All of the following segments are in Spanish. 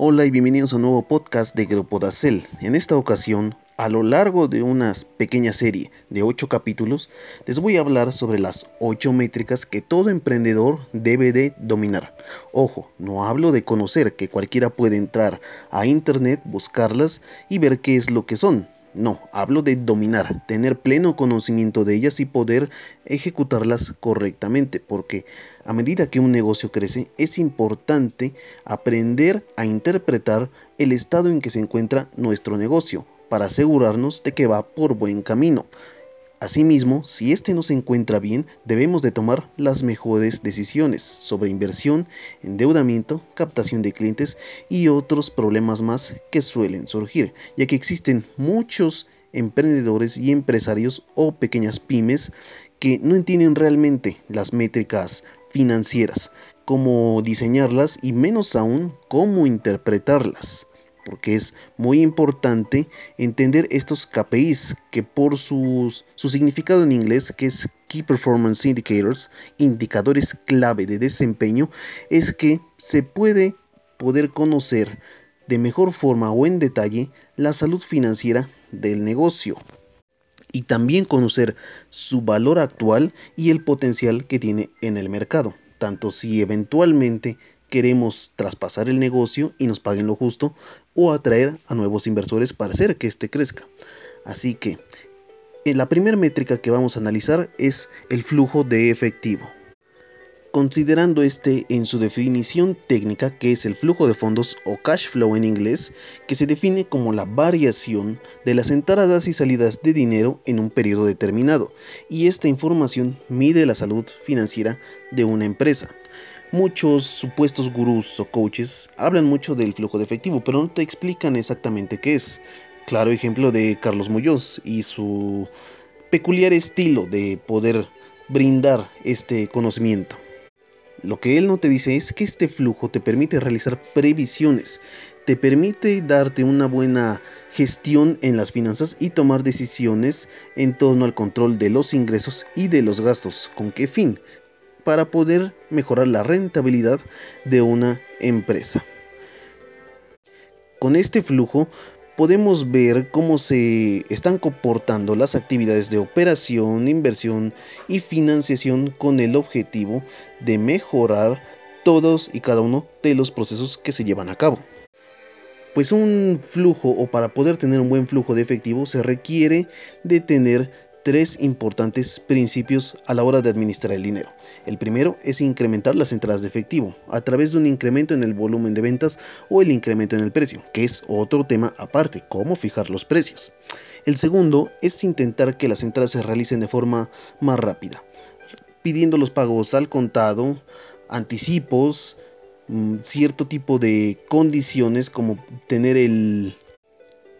Hola y bienvenidos a un nuevo podcast de Grupo Dacel. En esta ocasión, a lo largo de una pequeña serie de 8 capítulos, les voy a hablar sobre las 8 métricas que todo emprendedor debe de dominar. Ojo, no hablo de conocer que cualquiera puede entrar a internet, buscarlas y ver qué es lo que son. No, hablo de dominar, tener pleno conocimiento de ellas y poder ejecutarlas correctamente, porque a medida que un negocio crece es importante aprender a interpretar el estado en que se encuentra nuestro negocio para asegurarnos de que va por buen camino. Asimismo, si este no se encuentra bien, debemos de tomar las mejores decisiones sobre inversión, endeudamiento, captación de clientes y otros problemas más que suelen surgir, ya que existen muchos emprendedores y empresarios o pequeñas pymes que no entienden realmente las métricas financieras, cómo diseñarlas y menos aún cómo interpretarlas porque es muy importante entender estos KPIs que por su significado en inglés, que es Key Performance Indicators, indicadores clave de desempeño, es que se puede poder conocer de mejor forma o en detalle la salud financiera del negocio y también conocer su valor actual y el potencial que tiene en el mercado, tanto si eventualmente queremos traspasar el negocio y nos paguen lo justo o atraer a nuevos inversores para hacer que éste crezca. Así que eh, la primera métrica que vamos a analizar es el flujo de efectivo. Considerando este en su definición técnica, que es el flujo de fondos o cash flow en inglés, que se define como la variación de las entradas y salidas de dinero en un periodo determinado, y esta información mide la salud financiera de una empresa. Muchos supuestos gurús o coaches hablan mucho del flujo de efectivo, pero no te explican exactamente qué es. Claro ejemplo de Carlos Muñoz y su peculiar estilo de poder brindar este conocimiento. Lo que él no te dice es que este flujo te permite realizar previsiones, te permite darte una buena gestión en las finanzas y tomar decisiones en torno al control de los ingresos y de los gastos. ¿Con qué fin? Para poder mejorar la rentabilidad de una empresa. Con este flujo podemos ver cómo se están comportando las actividades de operación, inversión y financiación con el objetivo de mejorar todos y cada uno de los procesos que se llevan a cabo. Pues un flujo o para poder tener un buen flujo de efectivo se requiere de tener tres importantes principios a la hora de administrar el dinero. El primero es incrementar las entradas de efectivo a través de un incremento en el volumen de ventas o el incremento en el precio, que es otro tema aparte, cómo fijar los precios. El segundo es intentar que las entradas se realicen de forma más rápida, pidiendo los pagos al contado, anticipos, mm, cierto tipo de condiciones como tener el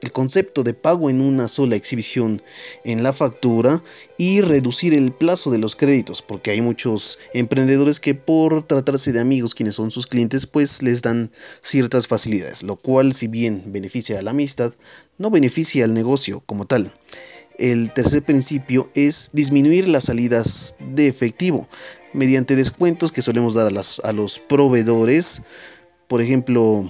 el concepto de pago en una sola exhibición en la factura y reducir el plazo de los créditos, porque hay muchos emprendedores que por tratarse de amigos quienes son sus clientes, pues les dan ciertas facilidades, lo cual si bien beneficia a la amistad, no beneficia al negocio como tal. El tercer principio es disminuir las salidas de efectivo mediante descuentos que solemos dar a, a los proveedores. Por ejemplo,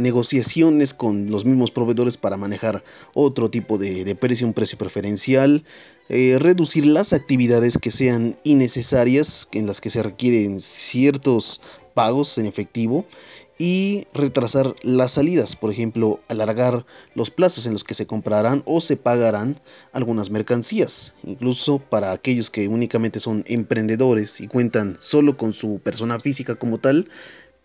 negociaciones con los mismos proveedores para manejar otro tipo de, precio, un precio preferencial, eh, reducir las actividades que sean innecesarias, en las que se requieren ciertos pagos en efectivo y retrasar las salidas, por ejemplo, alargar los plazos en los que se comprarán o se pagarán algunas mercancías, incluso para aquellos que únicamente son emprendedores y cuentan solo con su persona física como tal,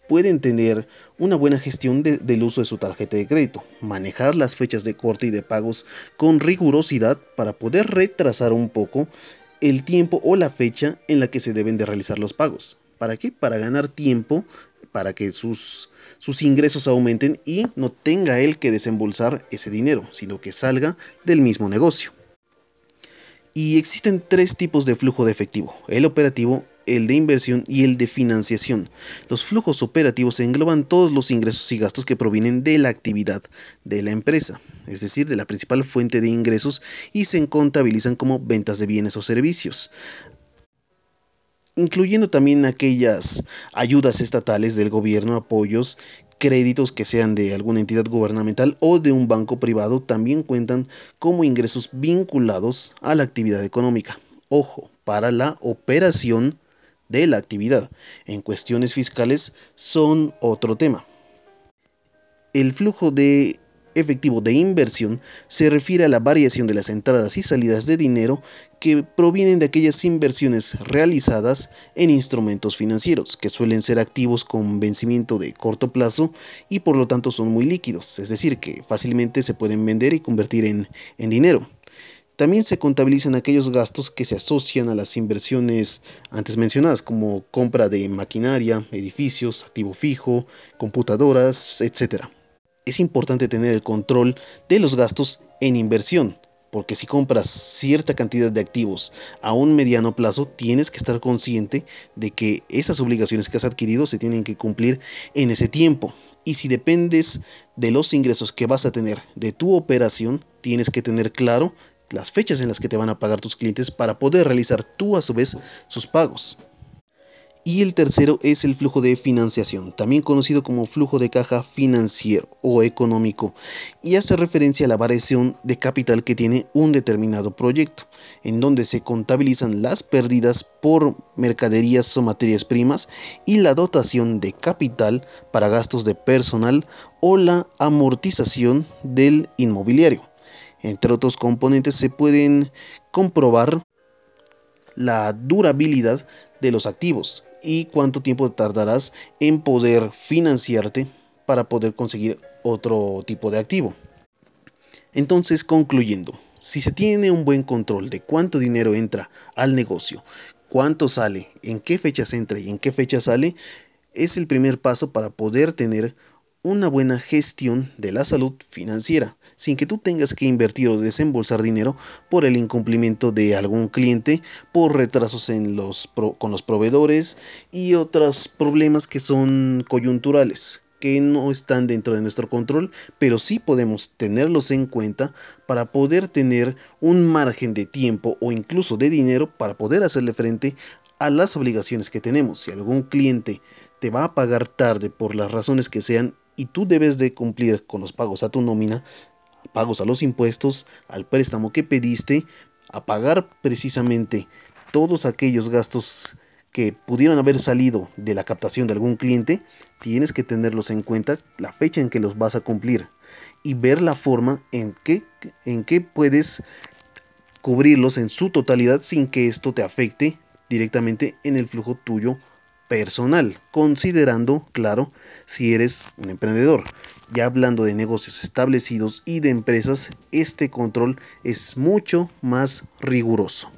pueden tener una buena gestión del uso de su tarjeta de crédito, manejar las fechas de corte y de pagos con rigurosidad para poder retrasar un poco el tiempo o la fecha en la que se deben de realizar los pagos. ¿Para qué? Para ganar tiempo, para que sus, sus ingresos aumenten y no tenga él que desembolsar ese dinero, sino que salga del mismo negocio. Y existen tres tipos de flujo de efectivo, el operativo, el de inversión y el de financiación. Los flujos operativos engloban todos los ingresos y gastos que provienen de la actividad de la empresa, es decir, de la principal fuente de ingresos y se contabilizan como ventas de bienes o servicios incluyendo también aquellas ayudas estatales del gobierno, apoyos créditos que sean de alguna entidad gubernamental o de un banco privado también cuentan como ingresos vinculados a la actividad económica. Ojo, para la operación de la actividad. En cuestiones fiscales son otro tema. El flujo de efectivo de inversión se refiere a la variación de las entradas y salidas de dinero que provienen de aquellas inversiones realizadas en instrumentos financieros, que suelen ser activos con vencimiento de corto plazo y por lo tanto son muy líquidos, es decir, que fácilmente se pueden vender y convertir en, en dinero. También se contabilizan aquellos gastos que se asocian a las inversiones antes mencionadas, como compra de maquinaria, edificios, activo fijo, computadoras, etc. Es importante tener el control de los gastos en inversión, porque si compras cierta cantidad de activos a un mediano plazo, tienes que estar consciente de que esas obligaciones que has adquirido se tienen que cumplir en ese tiempo. Y si dependes de los ingresos que vas a tener de tu operación, tienes que tener claro las fechas en las que te van a pagar tus clientes para poder realizar tú a su vez sus pagos. Y el tercero es el flujo de financiación, también conocido como flujo de caja financiero o económico, y hace referencia a la variación de capital que tiene un determinado proyecto, en donde se contabilizan las pérdidas por mercaderías o materias primas y la dotación de capital para gastos de personal o la amortización del inmobiliario. Entre otros componentes se pueden comprobar la durabilidad de los activos y cuánto tiempo tardarás en poder financiarte para poder conseguir otro tipo de activo. Entonces, concluyendo, si se tiene un buen control de cuánto dinero entra al negocio, cuánto sale, en qué fechas entra y en qué fecha sale, es el primer paso para poder tener una buena gestión de la salud financiera, sin que tú tengas que invertir o desembolsar dinero por el incumplimiento de algún cliente, por retrasos en los con los proveedores y otros problemas que son coyunturales que no están dentro de nuestro control, pero sí podemos tenerlos en cuenta para poder tener un margen de tiempo o incluso de dinero para poder hacerle frente a las obligaciones que tenemos. Si algún cliente te va a pagar tarde por las razones que sean, y tú debes de cumplir con los pagos a tu nómina, pagos a los impuestos, al préstamo que pediste, a pagar precisamente todos aquellos gastos que pudieron haber salido de la captación de algún cliente, tienes que tenerlos en cuenta, la fecha en que los vas a cumplir y ver la forma en que, en que puedes cubrirlos en su totalidad sin que esto te afecte directamente en el flujo tuyo personal, considerando, claro, si eres un emprendedor. Ya hablando de negocios establecidos y de empresas, este control es mucho más riguroso.